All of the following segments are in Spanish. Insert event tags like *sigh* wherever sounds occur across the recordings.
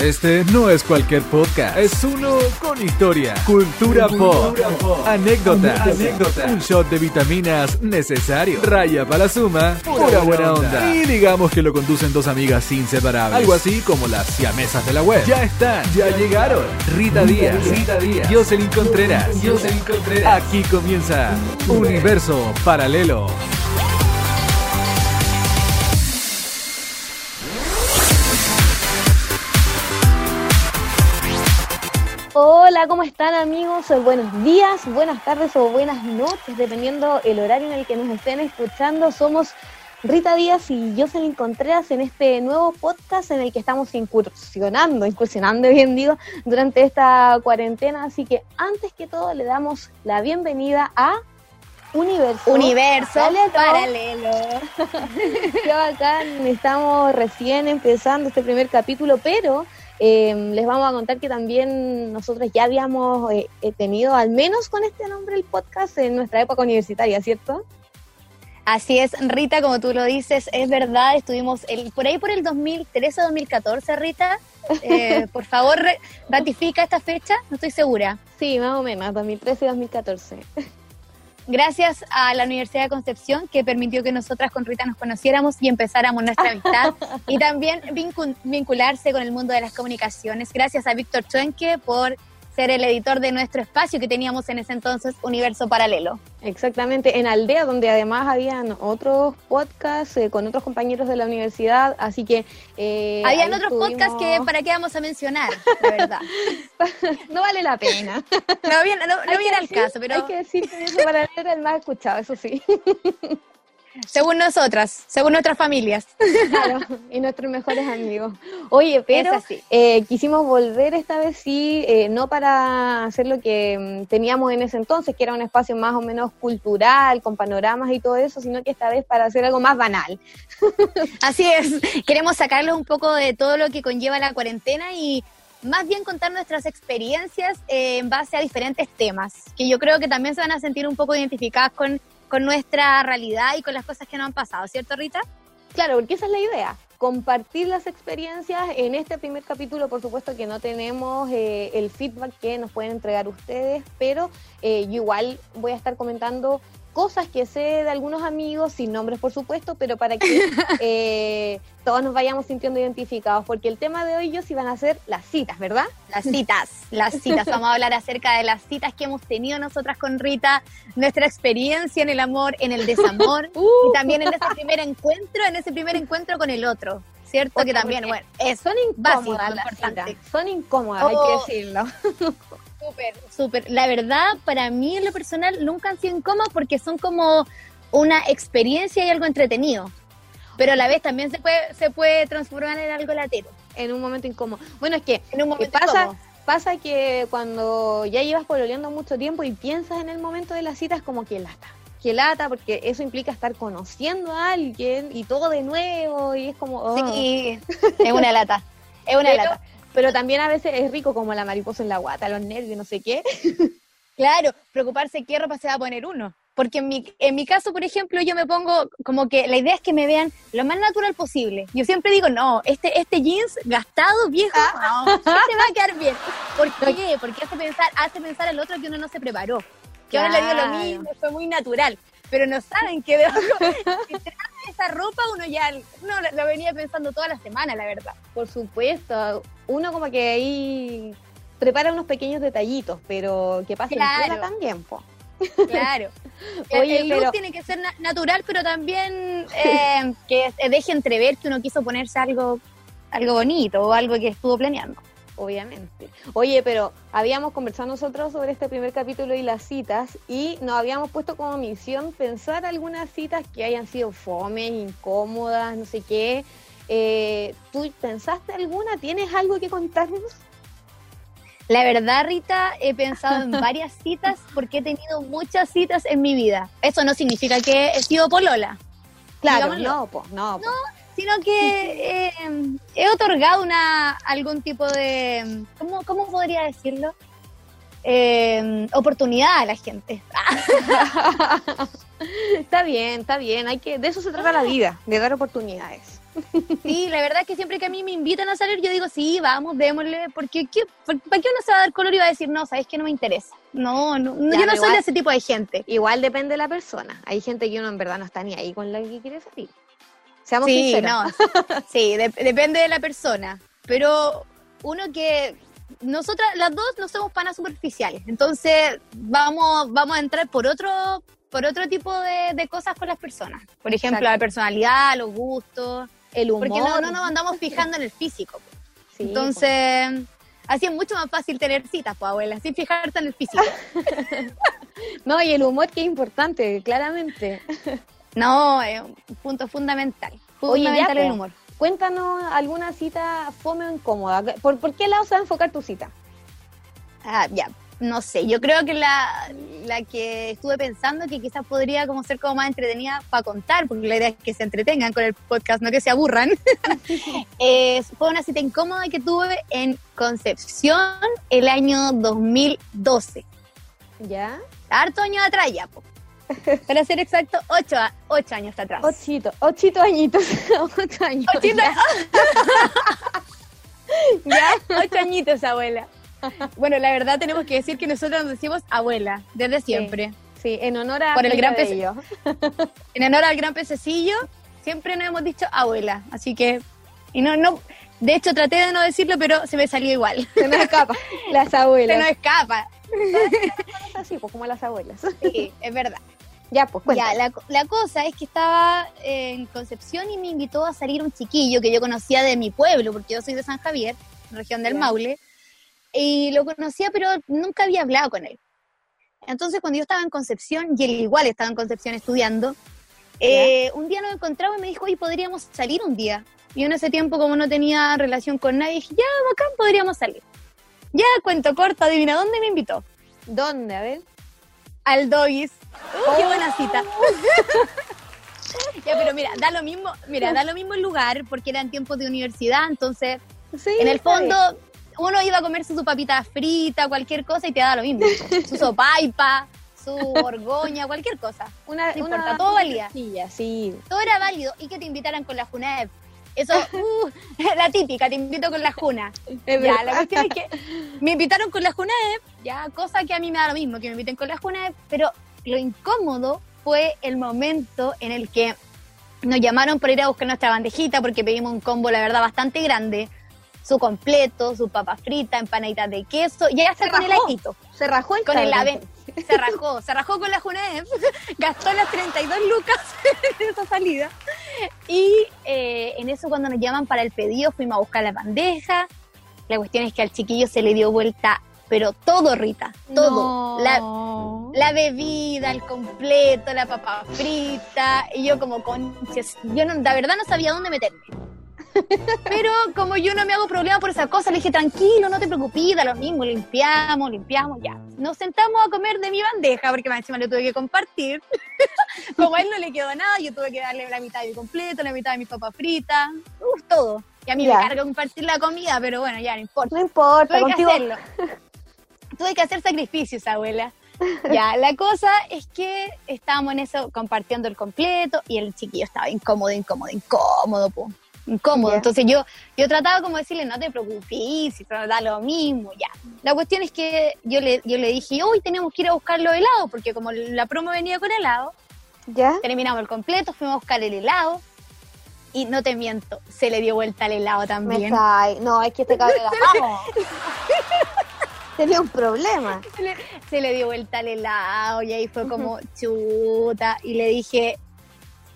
Este no es cualquier podcast, es uno con historia, cultura, pop, anécdotas, un shot de vitaminas necesario, raya para la suma, pura buena onda. Y digamos que lo conducen dos amigas inseparables, algo así como las siamesas de la web. Ya están, ya llegaron. Rita Díaz, Rita Díaz, Jocelyn Contreras, Jocelyn Contreras. Aquí comienza Universo Paralelo. Hola, ¿cómo están amigos? Buenos días, buenas tardes o buenas noches, dependiendo el horario en el que nos estén escuchando. Somos Rita Díaz y Jocelyn Contreras en este nuevo podcast en el que estamos incursionando, incursionando *laughs* bien digo, durante esta cuarentena. Así que antes que todo le damos la bienvenida a Universo. Universo paralelo. *laughs* Qué bacán, estamos recién empezando este primer capítulo, pero eh, les vamos a contar que también nosotros ya habíamos eh, eh, tenido, al menos con este nombre, el podcast en nuestra época universitaria, ¿cierto? Así es, Rita, como tú lo dices, es verdad, estuvimos el, por ahí por el 2013 o 2014, Rita. *laughs* por favor, ratifica esta fecha, no estoy segura. Sí, más o menos, 2013 y 2014 gracias a la Universidad de Concepción que permitió que nosotras con Rita nos conociéramos y empezáramos nuestra amistad *laughs* y también vincularse con el mundo de las comunicaciones. Gracias a Víctor Chuenque por ser el editor de nuestro espacio que teníamos en ese entonces, Universo Paralelo. Exactamente, en Aldea, donde además habían otros podcasts eh, con otros compañeros de la universidad, así que... Eh, habían otros podcasts que para qué vamos a mencionar, la verdad. *laughs* no vale la pena. No viene, no, viene al caso, pero... Hay que decir que Universo Paralelo era el más escuchado, eso sí. *laughs* Según nosotras, según nuestras familias. Claro, y nuestros mejores amigos. Oye, pero eh, quisimos volver esta vez sí, eh, no para hacer lo que mm, teníamos en ese entonces, que era un espacio más o menos cultural, con panoramas y todo eso, sino que esta vez para hacer algo más banal. *laughs* Así es, queremos sacarles un poco de todo lo que conlleva la cuarentena y más bien contar nuestras experiencias eh, en base a diferentes temas, que yo creo que también se van a sentir un poco identificadas con con nuestra realidad y con las cosas que nos han pasado, ¿cierto Rita? Claro, porque esa es la idea, compartir las experiencias. En este primer capítulo, por supuesto que no tenemos eh, el feedback que nos pueden entregar ustedes, pero eh, yo igual voy a estar comentando cosas que sé de algunos amigos, sin nombres por supuesto, pero para que *laughs* eh, todos nos vayamos sintiendo identificados, porque el tema de hoy yo sí van a ser las citas, ¿verdad? Las citas, las citas. *laughs* Vamos a hablar acerca de las citas que hemos tenido nosotras con Rita, nuestra experiencia en el amor, en el desamor, *laughs* y uh. también en ese primer encuentro, en ese primer encuentro con el otro. ¿Cierto? que también, bueno, es son incómodas Son incómodas, hay que oh. decirlo. Súper, súper. La verdad, para mí en lo personal nunca han sido incómodos porque son como una experiencia y algo entretenido. Pero a la vez también se puede, se puede transformar en algo latero. En un momento incómodo. Bueno, es que en un momento pasa, pasa que cuando ya llevas pololeando mucho tiempo y piensas en el momento de la cita es como que lata. Que lata, porque eso implica estar conociendo a alguien y todo de nuevo y es como... Sí, oh. es una lata. Es una lata pero también a veces es rico como la mariposa en la guata, los nervios, no sé qué. *laughs* Claro, preocuparse qué ropa se va a poner uno. Porque en mi, en mi caso, por ejemplo, yo me pongo como que la idea es que me vean lo más natural posible. Yo siempre digo, no, este, este jeans gastado, viejo, ah. no, *laughs* este va a quedar bien. ¿Por qué? Porque hace pensar, hace pensar al otro que uno no se preparó. Que ahora le dio lo mismo, fue muy natural. Pero no saben que debajo esa ropa uno ya no, lo venía pensando toda la semana, la verdad. Por supuesto, uno como que ahí prepara unos pequeños detallitos, pero que pase claro. también, po. Claro. *laughs* Oye, el look tiene que ser natural, pero también eh, *laughs* que deje entrever que uno quiso ponerse algo, algo bonito o algo que estuvo planeando obviamente. Oye, pero habíamos conversado nosotros sobre este primer capítulo y las citas y nos habíamos puesto como misión pensar algunas citas que hayan sido fomes, incómodas, no sé qué. Eh, ¿Tú pensaste alguna? ¿Tienes algo que contarnos? La verdad, Rita, he pensado en *laughs* varias citas porque he tenido muchas citas en mi vida. Eso no significa que he sido polola. Claro, no, pues, no. No, sino que eh, he otorgado una algún tipo de, ¿cómo, cómo podría decirlo? Eh, oportunidad a la gente. *laughs* está bien, está bien, hay que, de eso se trata la vida, de dar oportunidades. Sí, la verdad es que siempre que a mí me invitan a salir, yo digo, sí, vamos, démosle, porque ¿qué, ¿para qué uno se va a dar color y va a decir, no, sabes que no me interesa? No, no, Ya, yo no soy de ese tipo de gente. Igual depende de la persona. Hay gente que uno en verdad no está ni ahí con la que quiere salir. Seamos Sí, sinceros. no, *laughs* sí, de- depende de la persona, pero uno que nosotras las dos no somos panas superficiales, entonces vamos vamos a entrar por otro por otro tipo de, de cosas con las personas, por ejemplo Exacto. la personalidad, los gustos, El humor. porque no, no nos andamos fijando en el físico. Sí, Entonces, así es mucho más fácil tener citas, pues abuela, sin fijarte en el físico. *laughs* No, y el humor que es importante, claramente. *laughs* No, es un punto fundamental. Oye, ya, Fundamental el po. humor. Cuéntanos alguna cita fome o incómoda. ¿Por, por qué lado se va a enfocar tu cita? Ah, ya, no sé, yo creo que la, la que estuve pensando que quizás podría como ser como más entretenida para contar, porque la idea es que se entretengan con el podcast, no que se aburran, *laughs* es, fue una cita incómoda que tuve en Concepción el año 2012. ¿Ya? Harto años atrás ya, po. Para ser exacto, ocho, a- ocho años atrás. Ochito, ochito añitos. *laughs* Ocho años. Ochito- Ya. *laughs* *laughs* ¿Ya? Ocho añitos, abuela. Bueno, la verdad tenemos que decir que nosotros nos decimos abuela, desde siempre. Sí, en honor a Por el gran Bello. En honor al gran pececillo, siempre nos hemos dicho abuela. Así que, y no, no, de hecho traté de no decirlo, pero se me salió igual. Se nos escapa. Las Se abuelas. nos escapa. Así, pues como las abuelas. Sí, es verdad. Ya, pues cuenta. Ya, la, la cosa es que estaba en Concepción y me invitó a salir un chiquillo que yo conocía de mi pueblo, porque yo soy de San Javier, región del Ya. Maule, y lo conocía, pero nunca había hablado con él. Entonces, cuando yo estaba en Concepción, y él igual estaba en Concepción estudiando, eh, un día nos encontramos y me dijo, oye, podríamos salir un día. Y yo en ese tiempo, como no tenía relación con nadie, dije, ya, bacán, podríamos salir. Ya, cuento corto, adivina, ¿dónde me invitó? ¿Dónde? A ver. Al Doggies. Uy, qué buena cita. *laughs* ya, pero mira, da lo mismo, mira, da lo mismo el lugar porque eran tiempos de universidad, entonces Sí, en el fondo uno iba a comerse su papita frita, cualquier cosa y te da lo mismo. Su *laughs* sopaipa, su borgoña, cualquier cosa. Una, no una importa, todo valía. sencilla, sí. Todo era válido y que te invitaran con la Junaep. Eso, uh, *laughs* la típica, te invito con la Juna. Es Ya, la cuestión es que me invitaron con la Junaep, ya, cosa que a mí me da lo mismo, que me inviten con la Junaep, pero lo incómodo fue el momento en el que nos llamaron para ir a buscar nuestra bandejita, porque pedimos un combo, la verdad, bastante grande, su completo, su papa frita, empanaditas de queso, y hasta Se con el ajito, Se rajó el con el ave, se rajó, se rajó con la Junaep, *laughs* gastó las 32 lucas *laughs* en esa salida, y eh, en eso cuando nos llaman para el pedido fuimos a buscar la bandeja. La cuestión es que al chiquillo se le dio vuelta, pero todo, Rita, todo. No. La, la bebida, el completo, la papa frita. Y yo como conches, yo no, la verdad no sabía dónde meterme. Pero como yo no me hago problema por esa cosa, le dije, tranquilo, no te preocupes, da lo mismo, limpiamos, limpiamos, ya. Nos sentamos a comer de mi bandeja, porque más encima le tuve que compartir. *laughs* como a él no le quedó nada, yo tuve que darle la mitad de mi completo, la mitad de mis papas fritas, uf, todo. Y a mí Ya. me carga compartir la comida, pero bueno, ya no importa. No importa, Tuve que hacerlo. Tuve que hacer sacrificios, abuela. Ya, la cosa es que estábamos en eso compartiendo el completo y el chiquillo estaba incómodo, incómodo, incómodo, po. Incómodo. Entonces yo, yo trataba como de decirle, no te preocupes, si da lo mismo, ya. La cuestión es que yo le, yo le dije, hoy tenemos que ir a buscar los helados, porque como la promo venía con helado, ¿Ya? terminamos el completo, fuimos a buscar el helado y no te miento, se le dio vuelta al helado Me también. cae. No, es que este cabrón la *laughs* vamos. Tenía un problema. se le, se le dio vuelta al helado y ahí fue como chuta y le dije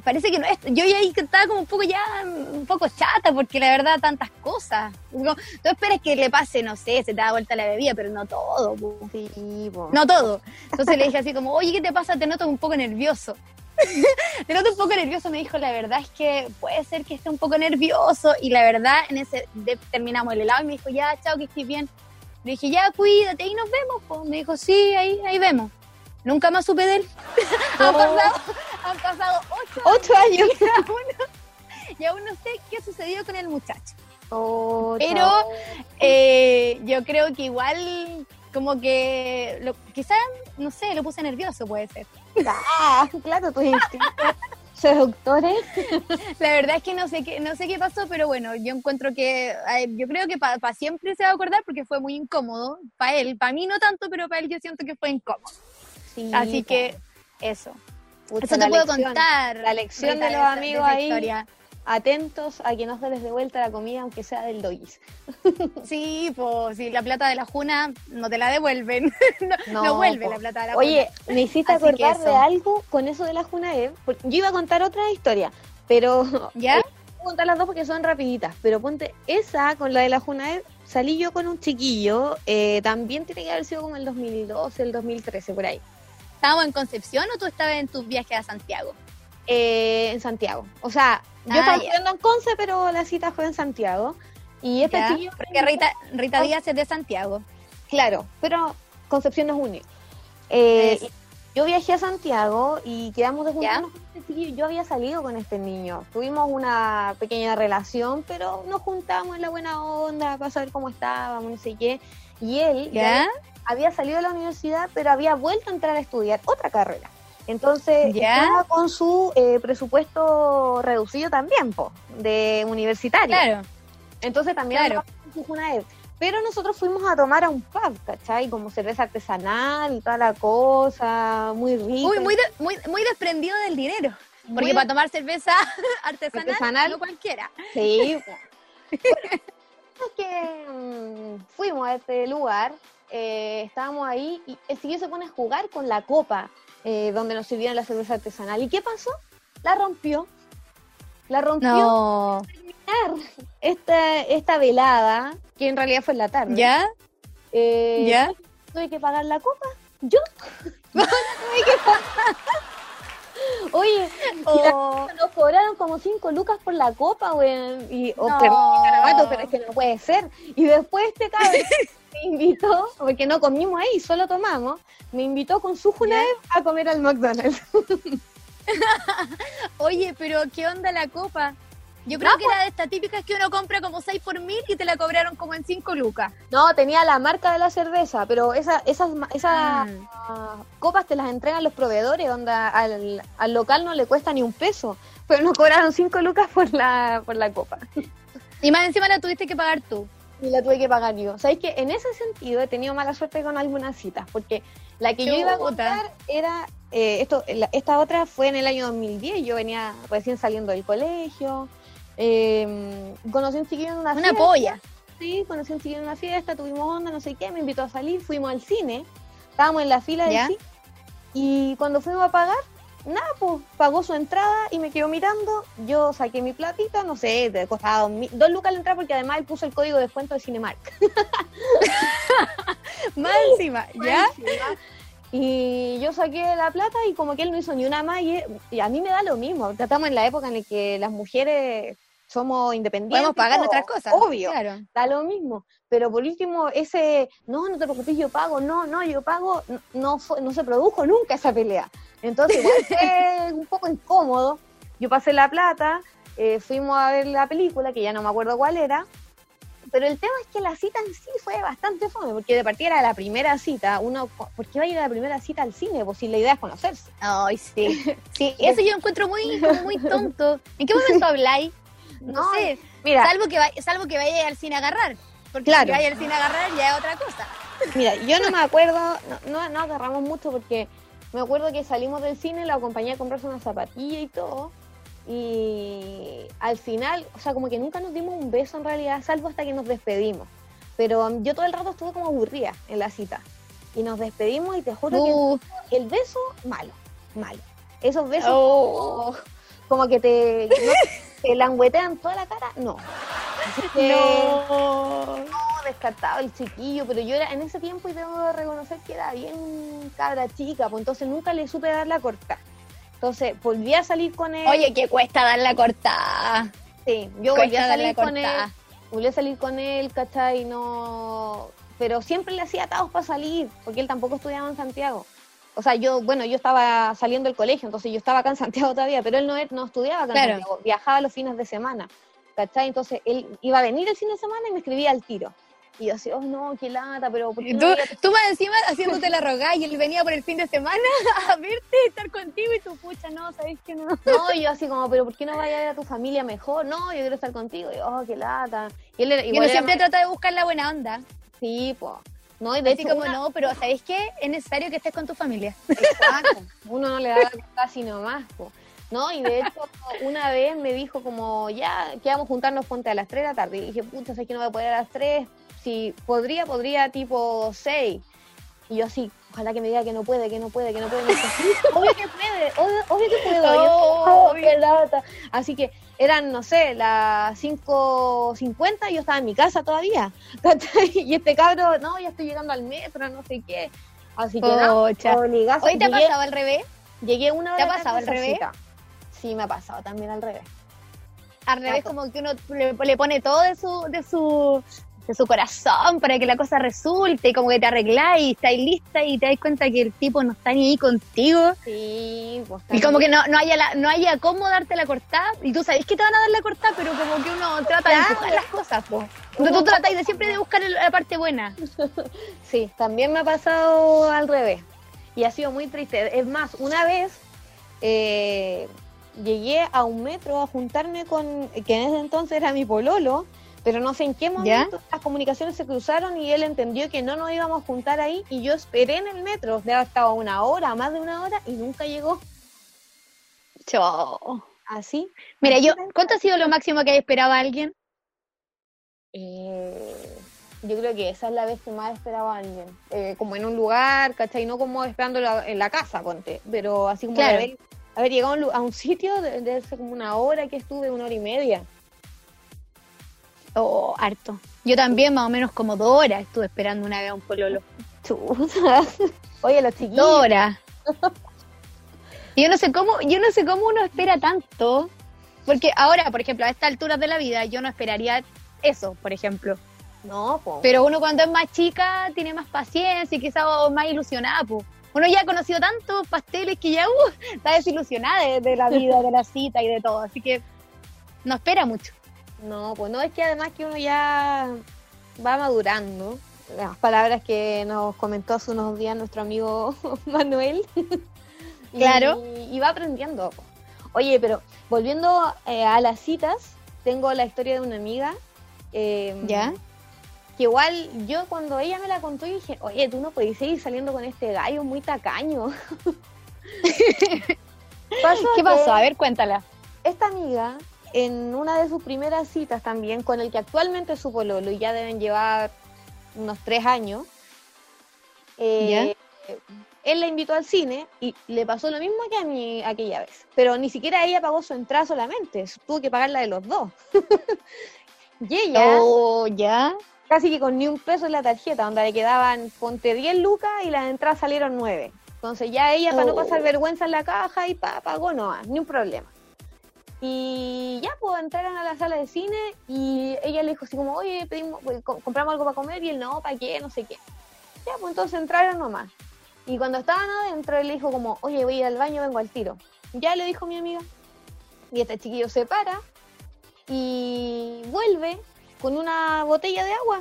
parece que no es yo ya ahí estaba como un poco ya un poco chata porque la verdad tantas cosas Como, tú esperas que le pase no sé se te da vuelta la bebida pero no todo. Sí, no todo entonces le dije así como oye qué te pasa te noto un poco nervioso *laughs* te noto un poco nervioso me dijo la verdad es que puede ser que esté un poco nervioso y la verdad en ese de- terminamos el helado y me dijo ya chao que estés bien le dije, ya, cuídate, y nos vemos. po. Me dijo, sí, ahí, ahí vemos. Nunca más supe de él. *laughs* han, pasado, han pasado ocho Ocho años. *laughs* y aún, no, y aún no sé qué sucedió con el muchacho. Oh, Pero eh, yo creo que igual, como que, lo, quizás, no sé, lo puse nervioso, puede ser. Ah, claro, tus instintos seductores. La verdad es que no sé qué, no sé qué pasó, pero bueno, yo encuentro que, yo creo que para siempre se va a acordar porque fue muy incómodo. Para él, para mí no tanto, pero para él yo siento que fue incómodo. Así que eso. eso te puedo contar. La lección de los amigos ahí. Atentos a que no se les devuelta la comida, aunque sea del dois. *laughs* Sí, pues si la plata de la juna no te la devuelven. *laughs* no, vuelve la plata de la Oye, me hiciste acordar de algo con eso de la juna Yo iba a contar otra historia, pero. *laughs* ¿Ya? Eh, voy a contar las dos porque son rapiditas. Pero ponte, esa con la de la juna salí yo con un chiquillo. Eh, también tiene que haber sido como el 2012, el 2013, por ahí. ¿Estábamos en Concepción o tú estabas en tus viajes a Santiago? Eh, en Santiago. O sea, yo estaba estudiando en Conce, pero la cita fue en Santiago. Y este chiquillo. Porque Rita, Rita oh. Díaz es de Santiago. Claro, pero Concepción no es único. Eh, yo viajé a Santiago y quedamos de juntarnos con este chiquillo. Yo había salido con este niño. Tuvimos una pequeña relación, pero nos juntamos en la buena onda para saber cómo estábamos, no sé qué. Y él ¿Ya? Había salido de la universidad, pero había vuelto a entrar a estudiar otra carrera. Entonces, estaba con su eh, presupuesto reducido también, po, de universitario. Claro. Entonces también claro. Pero nosotros fuimos a tomar a un pub, ¿cachai? Como cerveza artesanal y toda la cosa, muy rico. Muy, muy, muy, muy desprendido del dinero. Porque para tomar cerveza *laughs* artesanal, no cualquiera. Sí. *laughs* es que mm, fuimos a este lugar eh, estábamos ahí y el siguiente se pone a jugar con la copa eh, donde nos sirvieron la cerveza artesanal. ¿Y qué pasó? La rompió. La rompió no. terminar esta, esta velada, que en realidad fue en la tarde. ¿Ya? Eh, ¿Ya? Tuve que pagar la copa. ¿Yo? *laughs* tuve que pagar. Oye, oh. nos cobraron como 5 lucas por la copa, güey. Y, oh, no. pero es que no puede ser. Y después este cabrón *laughs* me invitó, porque no comimos ahí, solo tomamos, me invitó con su Junaev a comer al McDonald's. *laughs* Oye, pero ¿qué onda la copa? Yo creo que era de estas típicas que uno compra como 6 por mil y te la cobraron como en 5 lucas. No, tenía la marca de la cerveza, pero esa, esas, esas mm. copas te las entregan los proveedores, onda al, al, local no le cuesta ni un peso, pero nos cobraron 5 lucas por la, por la copa. Y más encima la tuviste que pagar tú y la tuve que pagar yo. Sabéis que en ese sentido he tenido mala suerte con algunas citas, porque la que yo iba a contar era, eh, esto, esta otra fue en el año 2010, yo venía recién saliendo del colegio, eh, conocí un chiquillo en una, una polla. Sí, conocí un chiquillo en una fiesta, tuvimos onda, no sé qué, me invitó a salir, fuimos al cine, estábamos en la fila del cine, y cuando fuimos a pagar, nada, pues pagó su entrada y me quedó mirando. Yo saqué mi platita, no sé, de costaba dos lucas la entrada porque además él puso el código de descuento de Cinemark. *laughs* Más encima, ¿ya? Y yo saqué la plata y como que él no hizo ni una más y, a mí me da lo mismo. Estamos en la época en la que las mujeres somos independientes. Podemos pagar nuestras cosas. Obvio. Claro. Da lo mismo. Pero por último, ese, no, no te preocupes, yo pago, no, no, yo pago, no, no se produjo nunca esa pelea. Entonces, *laughs* fue un poco incómodo. Yo pasé la plata, eh, fuimos a ver la película, que ya no me acuerdo cuál era, pero el tema es que la cita en sí fue bastante fome, porque de partida era la primera cita, uno, ¿por qué va a ir a la primera cita al cine? Pues si la idea es conocerse. Ay, sí. *laughs* Sí, eso yo encuentro muy, muy tonto. ¿En qué momento habláis? No, sé. Mira, salvo que, salvo que vaya al cine a agarrar. Porque si vaya al cine a agarrar ya es otra cosa. *laughs* Mira, yo no me acuerdo, no, no agarramos mucho porque me acuerdo que salimos del cine, la acompañé a comprarse una zapatilla y todo. Y al final, o sea, como que nunca nos dimos un beso en realidad, salvo hasta que nos despedimos. Pero um, yo todo el rato estuve como aburrida en la cita. Y nos despedimos y te juro que uh. el beso, malo, malo. Esos besos oh. como que te, *laughs* te languetean toda la cara, no. no. no, descartado el chiquillo, pero yo era en ese tiempo y tengo que reconocer que era bien cabra chica, pues entonces nunca le supe dar la corta. Entonces volví a salir con él. Oye, que cuesta dar la corta. Sí, yo volví a salir con él. Volví a salir con él, ¿cachai? No. Pero siempre le hacía atados para salir, porque él tampoco estudiaba en Santiago. O sea, yo, bueno, yo estaba saliendo del colegio, entonces yo estaba acá en Santiago todavía, pero él no, no estudiaba acá en Santiago, viajaba los fines de semana. ¿cachai? Entonces él iba a venir el fin de semana y me escribía al tiro. Y yo así, oh no, qué lata, pero ¿por qué Y no tú, tú más encima haciéndote la rogada y él venía por el fin de semana *laughs* a verte, estar contigo y tu pucha, no, ¿sabes que no? No, y yo así como, pero ¿por qué no vayas a ver a tu familia mejor? No, yo quiero estar contigo. Y yo, oh, qué lata. Y él era, Y igual uno era siempre más- trata de buscar la buena onda. Sí, pues. No, y de Así hecho, como una- no, pero ¿sabéis qué? Es necesario que estés con tu familia. Exacto. Uno no le da casi nomás, po. ¿no? Y de hecho, una vez me dijo como, ya, que vamos a juntarnos ponte a las 3 de la tarde. Y dije, puta, sé que no voy a poder a las 3. Si podría, podría tipo 6. Y yo así, ojalá que me diga que no puede, que no puede, que no puede. Me dice, "Sí, obvio que puede, obvio, obvio que puedo. Yo, *laughs* Oh, "Oh, qué lata". Así que eran, no sé, las 5.50 y yo estaba en mi casa todavía. *laughs* Y este cabro, no, ya estoy llegando al metro, no sé qué. Así que obligazo. ¿Hoy te ha pasado al revés? Llegué una ¿Te hora ha pasado al revés? cita. Sí, me ha pasado también al revés. Al revés, como que uno le, le pone todo de su, de su de su corazón para que la cosa resulte y como que te arregláis y estáis lista y te das cuenta que el tipo no está ni ahí contigo Sí, pues y como que no, no haya la, no haya cómo darte la cortada y tú sabes que te van a dar la cortada pero como que uno trata de empujar las cosas po. Entonces tú tratas de siempre de buscar la parte buena *laughs* Sí, también me ha pasado al revés. Y ha sido muy triste. Es más, una vez eh, llegué a un metro a juntarme con, que en ese entonces era mi pololo, pero no sé en qué momento las comunicaciones se cruzaron y él entendió que no nos íbamos a juntar ahí y yo esperé en el metro, de estaba una hora, más de una hora y nunca llegó. Chao. Así. mira yo ¿cuánto ha sido lo máximo que esperaba alguien? Eh, yo creo que esa es la vez que más esperaba a alguien. Eh, como en un lugar, ¿cachai? No como esperando la- en la casa, ponte. Pero así como Claro. de haber, haber llegado a un, lu- a un sitio, de- debe ser como una hora que estuve, una hora y media. Oh, harto. Yo también más o menos como dos horas estuve esperando una vez a un pololo. Chuta. *laughs* Oye, los chiquillos. Dos horas. Y yo no sé cómo, yo no sé cómo uno espera tanto. Porque ahora, por ejemplo, a estas alturas de la vida, yo no esperaría eso, por ejemplo. No, po. Pero uno cuando es más chica tiene más paciencia y quizás más ilusionada, po. Uno ya ha conocido tantos pasteles que ya uh, está desilusionada de, de la vida, de la cita y de todo. Así que no espera mucho. No, pues no, es que además que uno ya va madurando. Las palabras que nos comentó hace unos días nuestro amigo *laughs* Manuel. *laughs* Claro. Y, va aprendiendo. Oye, pero volviendo eh, a las citas, tengo la historia de una amiga. eh, ¿Ya? Que igual yo cuando ella me la contó y dije, oye, tú no podés seguir saliendo con este gallo muy tacaño. *laughs* ¿Qué pasó? A ver, cuéntala. esta amiga, en una de sus primeras citas también, con el que actualmente es su pololo, y ya deben llevar unos tres años, eh, él la invitó al cine y le pasó lo mismo que a mí aquella vez. Pero ni siquiera ella pagó su entrada solamente, tuvo que pagar la de los dos. *laughs* y ella, Oh, ya. casi que con ni un peso en la tarjeta, donde le quedaban, ponte 10 lucas y las entradas salieron 9. Entonces ya ella, para no Oh. pasar vergüenza en la caja, y pa, pagó no, ni un problema. Y ya, pues entraron a la sala de cine y ella le dijo así como, oye, pedimos, pues, co- compramos algo para comer y él no, ¿para qué? No sé qué. Ya, pues entonces entraron nomás. Y cuando estaban adentro, él le dijo como, oye, voy a ir al baño, vengo al tiro. Ya le dijo mi amiga. Y este chiquillo se para y vuelve con una botella de agua.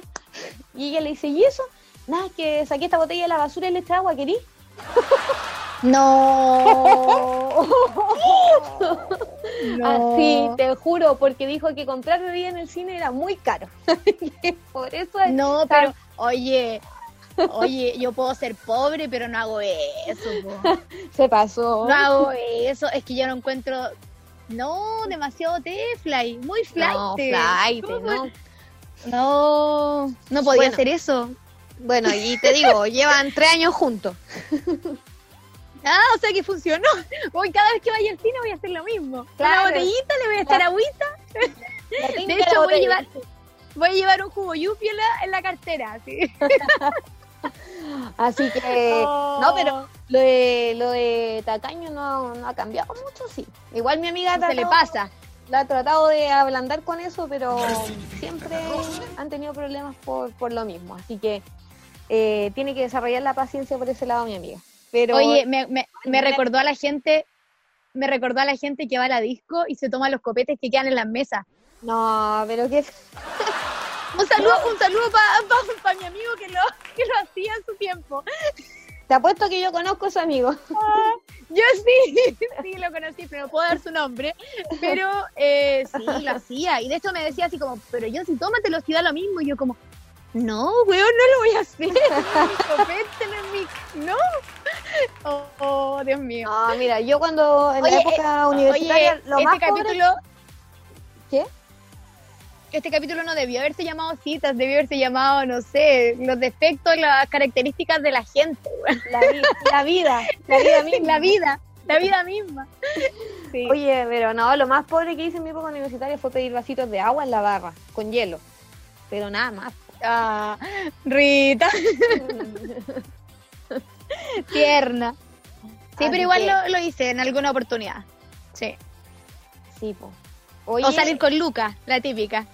Y ella le dice, ¿y eso? Nada, que saqué esta botella de la basura y le eché agua, ¿querí? *laughs* No. *laughs* Así, te juro, porque dijo que comprar bebida en el cine era muy caro. *laughs* Por eso es- No, pero, oye, oye, yo puedo ser pobre, pero no hago eso, po. *laughs* se pasó. No hago eso, es que yo no encuentro, no, demasiado tefly, muy flight. No, flight, ¿Cómo ¿no? No, no podía Bueno. hacer eso. Bueno, y te digo, llevan tres años juntos. Ah, o sea que funcionó. *laughs* Voy cada vez que vaya al cine voy a hacer lo mismo. Claro. Una botellita, le voy a echar Claro. agüita. La *laughs* De hecho, voy a llevar, voy a llevar un jugo yupi en la, en la cartera, así. *laughs* Así que, Oh. no, pero lo de, lo de tacaño no, no ha cambiado mucho, sí. Igual mi amiga ha se le pasa. la ha tratado de ablandar con eso, pero siempre han tenido problemas por, por lo mismo. Así que eh, tiene que desarrollar la paciencia por ese lado mi amiga. Pero Oye, me, me, recordó a la gente, me recordó a la gente que va a la disco y se toma los copetes que quedan en las mesas. no, pero qué *laughs* Un saludo, un saludo para mi amigo que lo, que lo hacía en su tiempo. Te apuesto que yo conozco a ese amigo. Ah, yo sí, *laughs* sí lo conocí, pero no puedo dar su nombre. Pero eh, sí, lo hacía. Y de hecho me decía así como, pero yo si tómatelo, si da lo mismo. Y yo como, no, weón, no lo voy a hacer. mi No. Oh, oh, Dios mío. Ah, mira, yo cuando en la época eh, universitaria, lo este capítulo... ¿Qué? este capítulo no debió haberse llamado citas, debió haberse llamado, no sé, los defectos, las características de la gente. La, la, vida, la vida misma. La vida, la vida misma. Oye, pero no, lo más pobre que hice en mi época universitaria fue pedir vasitos de agua en la barra, con hielo. Pero nada más. Ah, Rita. *laughs* Tierna. Sí, pero igual lo, lo, hice en alguna oportunidad. Sí. Sí, pues o salir con Luca, la típica.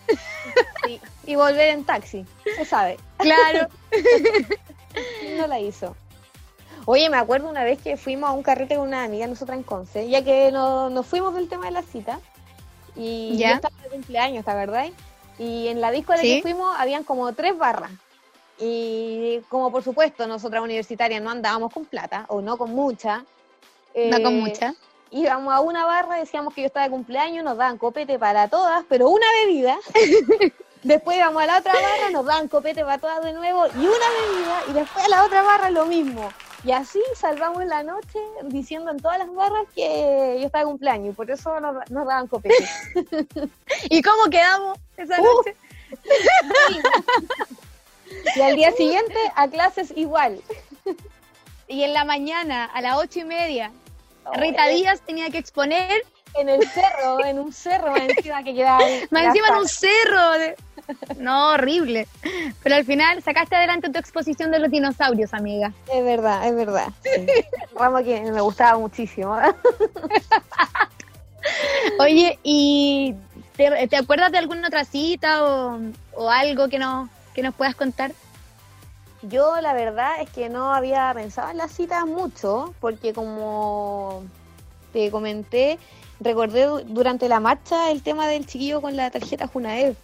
Y volver en taxi, se sabe. Claro. *laughs* no la hizo. Oye, me acuerdo una vez que fuimos a un carrete con una amiga nosotras en Conce, ya que nos fuimos del tema de la cita. Y ¿Ya? yo estaba de cumpleaños, ¿la verdad? Y en la disco de que fuimos habían como tres barras. Y como por supuesto nosotras universitarias no andábamos con plata, o no con mucha. no con eh, mucha íbamos a una barra, decíamos que yo estaba de cumpleaños, nos daban copete para todas, pero una bebida. *laughs* después íbamos a la otra barra, nos daban copete para todas de nuevo y una bebida, y después a la otra barra lo mismo. Y así salvamos la noche diciendo en todas las barras que yo estaba de cumpleaños, y por eso nos, daban copete. *laughs* ¿Y cómo quedamos esa uh. noche? *laughs* y al día siguiente a clases igual. Y en la mañana, a las ocho y media, Rita Díaz tenía que exponer en el cerro, en un cerro, más encima que quedaba. Más encima en un cerro. No, horrible. Pero al final sacaste adelante tu exposición de los dinosaurios, amiga. Es verdad, es verdad. Ramo que me gustaba muchísimo. *laughs* Oye, ¿y te, acuerdas de alguna otra cita o, o algo que, no, que nos puedas contar? Yo la verdad es que no había pensado en las citas mucho, porque como te comenté, recordé durante la marcha el tema del chiquillo con la tarjeta Junaev.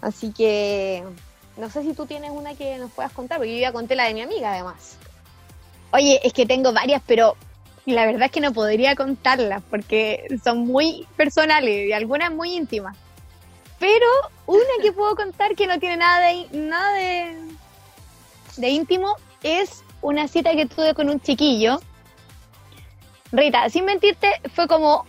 Así que no sé si tú tienes una que nos puedas contar, porque yo ya conté la de mi amiga además. Oye, es que tengo varias, pero la verdad es que no podría contarlas porque son muy personales y algunas muy íntimas. Pero una que puedo *laughs* contar que no tiene nada de, nada de, de íntimo es una cita que tuve con un chiquillo. Rita, sin mentirte, fue como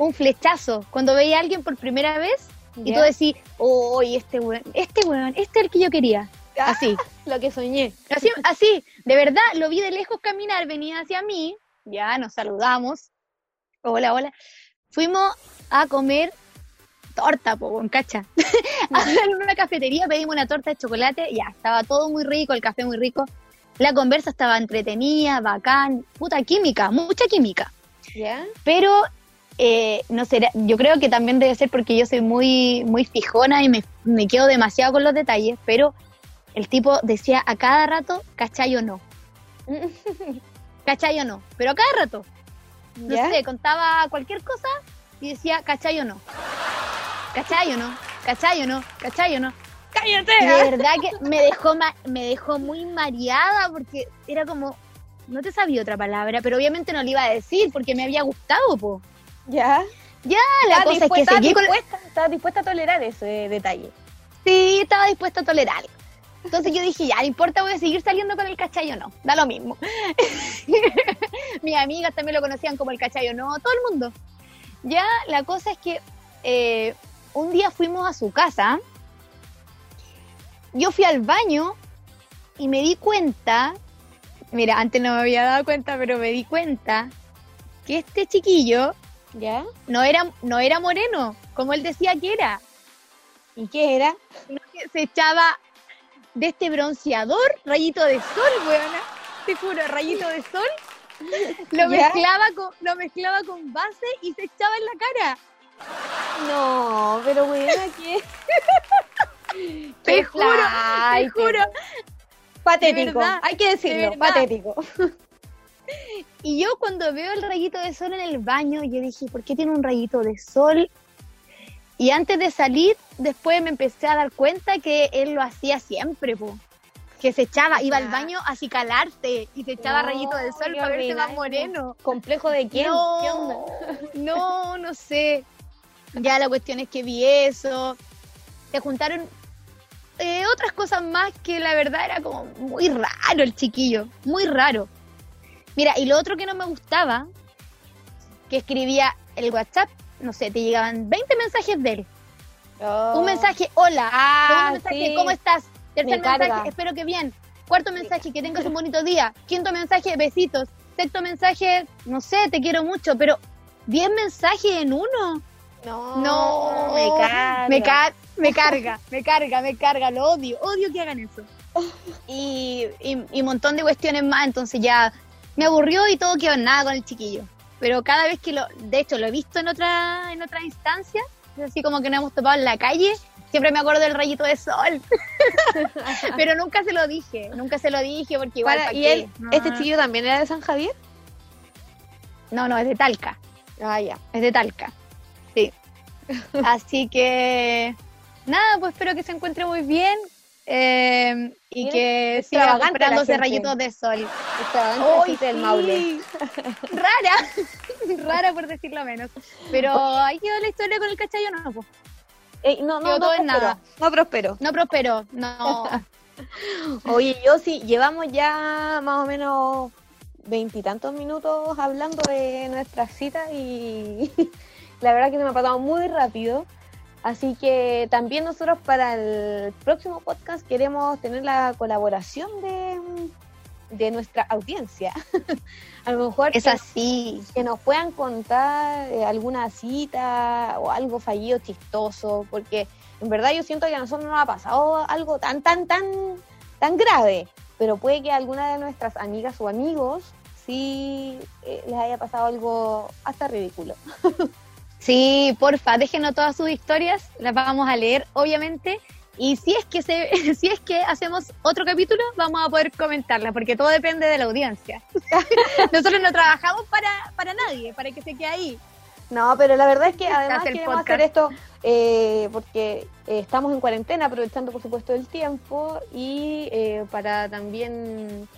un flechazo. Cuando veía a alguien por primera vez y tú decís, oh, este weón, este weón, este es el que yo quería. Así. *laughs* lo que soñé. Así, así, de verdad, lo vi de lejos caminar, venía hacia mí, ya nos saludamos. Hola, hola. Fuimos a comer torta, po, con cacha. *laughs* en una cafetería pedimos una torta de chocolate, ya, estaba todo muy rico, el café muy rico. La conversa estaba entretenida, bacán, puta química, mucha química. Pero eh, no sé, yo creo que también debe ser porque yo soy muy, muy fijona y me, me quedo demasiado con los detalles, pero el tipo decía a cada rato, ¿cachai o no? *laughs* ¿Cachai o no? Pero a cada rato. No sé, contaba cualquier cosa y decía, ¿cachai o no? ¿Cachai o no? ¿Cachai o no? ¿Cachai o no? ¡Cállate! de verdad que me dejó, me dejó muy mareada porque era como, no te sabía otra palabra, pero obviamente no le iba a decir porque me había gustado, po. ¿Ya? Ya, la cosa es que con... Estaba dispuesta a tolerar ese detalle. Sí, estaba dispuesta a tolerar. Entonces yo dije, ya, no importa, voy a seguir saliendo con el cachai o no, da lo mismo. *laughs* Mis amigas también lo conocían como el cachai o no, todo el mundo. Ya, la cosa es que eh, un día fuimos a su casa, yo fui al baño y me di cuenta, mira, antes no me había dado cuenta, pero me di cuenta que este chiquillo ¿Ya? no era no era moreno, como él decía que era. ¿Y qué era? se echaba de este bronceador, rayito de sol, weona. Te juro, rayito de sol. *laughs* Lo mezclaba con, lo mezclaba con base y se echaba en la cara. No, pero bueno, *laughs* ¿qué? te juro, te juro. Patético, hay que decirlo, patético. Y yo cuando veo el rayito de sol en el baño, yo dije, ¿por qué tiene un rayito de sol Y antes de salir, después me empecé a dar cuenta que él lo hacía siempre, po. Que se echaba, iba al baño a acicalarse y se echaba No, rayito del sol qué para verse más moreno. ¿Complejo de quién? No, ¿Qué onda? *laughs* no, no sé. Ya la cuestión es que vi eso. Se juntaron eh, otras cosas más que la verdad era como muy raro el chiquillo, muy raro. Mira, y lo otro que no me gustaba, que escribía el WhatsApp, no sé, te llegaban 20 mensajes de él. Un mensaje, hola. Oh. Ah, Segundo mensaje, sí. ¿cómo estás? Tercer Me mensaje, carga. espero que bien. Cuarto mensaje, que tengas un bonito día. Quinto mensaje, besitos. Sexto mensaje, no sé, te quiero mucho, pero 10 mensajes en uno. No, No, me carga. Me, ca- me carga, me carga, me carga, lo odio, odio que hagan eso. *laughs* Y, y, y un montón de cuestiones más, entonces ya me aburrió y todo quedó en nada con el chiquillo. Pero cada vez que lo, de hecho lo he visto en otra, en otra instancia, así como que nos hemos topado en la calle, siempre me acuerdo del rayito de sol. *laughs* Pero nunca se lo dije, nunca se lo dije porque igual... Para- ¿pa' ¿Y él, No, este chiquillo también era de San Javier? No, no, es de Talca. Ah, ya. Es de Talca. Sí. *laughs* Así que nada, pues espero que se encuentre muy bien eh, y que siga comprándose rayitos de sol. Extravagante ¡Ay, gente del sí! Maule. *laughs* Rara, *laughs* rara por decirlo menos. Pero ahí quedó la historia con el cachayo, no, pues. Ey, no, no, no, todo prospero. nada. No prospero. No prosperó, no. *laughs* Oye, yo sí, llevamos ya más o menos veintitantos minutos hablando de nuestra cita y la verdad que se me ha pasado muy rápido. Así que también nosotros para el próximo podcast queremos tener la colaboración de, de nuestra audiencia. *laughs* A lo mejor Es que- así. que nos puedan contar eh, alguna cita o algo fallido chistoso, porque en verdad yo siento que a nosotros no nos ha pasado algo tan, tan, tan, tan grave, pero puede que a alguna de nuestras amigas o amigos sí eh, les haya pasado algo hasta ridículo. *laughs* Sí, porfa, déjenos todas sus historias, las vamos a leer, obviamente. Y si es que se, *laughs* si es que hacemos otro capítulo, vamos a poder comentarlas, porque todo depende de la audiencia. *laughs* Nosotros no trabajamos para, para nadie, para que se quede ahí. No, pero la verdad es que además queremos podcast. hacer esto eh, porque eh, estamos en cuarentena, aprovechando por supuesto el tiempo y eh, para también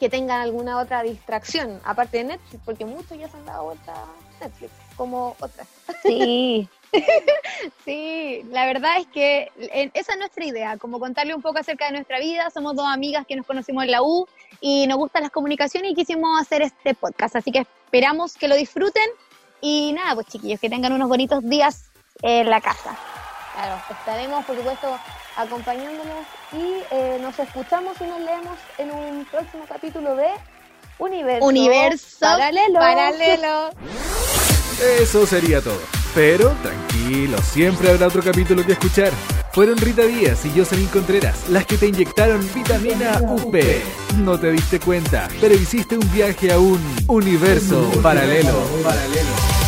que tengan alguna otra distracción, aparte de Netflix, porque muchos ya se han dado vuelta Netflix, como otras. Sí. *laughs* Sí, la verdad es que esa es nuestra idea, como contarle un poco acerca de nuestra vida. Somos dos amigas que nos conocimos en la U y nos gustan las comunicaciones y quisimos hacer este podcast. Así que esperamos que lo disfruten y nada, pues chiquillos, que tengan unos bonitos días en la casa. Claro, estaremos por supuesto acompañándonos y eh, nos escuchamos y nos leemos en un próximo capítulo de Universo, Universo Paralelo. paralelo. Eso sería todo. Pero tranquilo, siempre habrá otro capítulo que escuchar. Fueron Rita Díaz y Jocelyn Contreras las que te inyectaron vitamina UP. No te diste cuenta, pero hiciste un viaje a un universo paralelo. paralelo.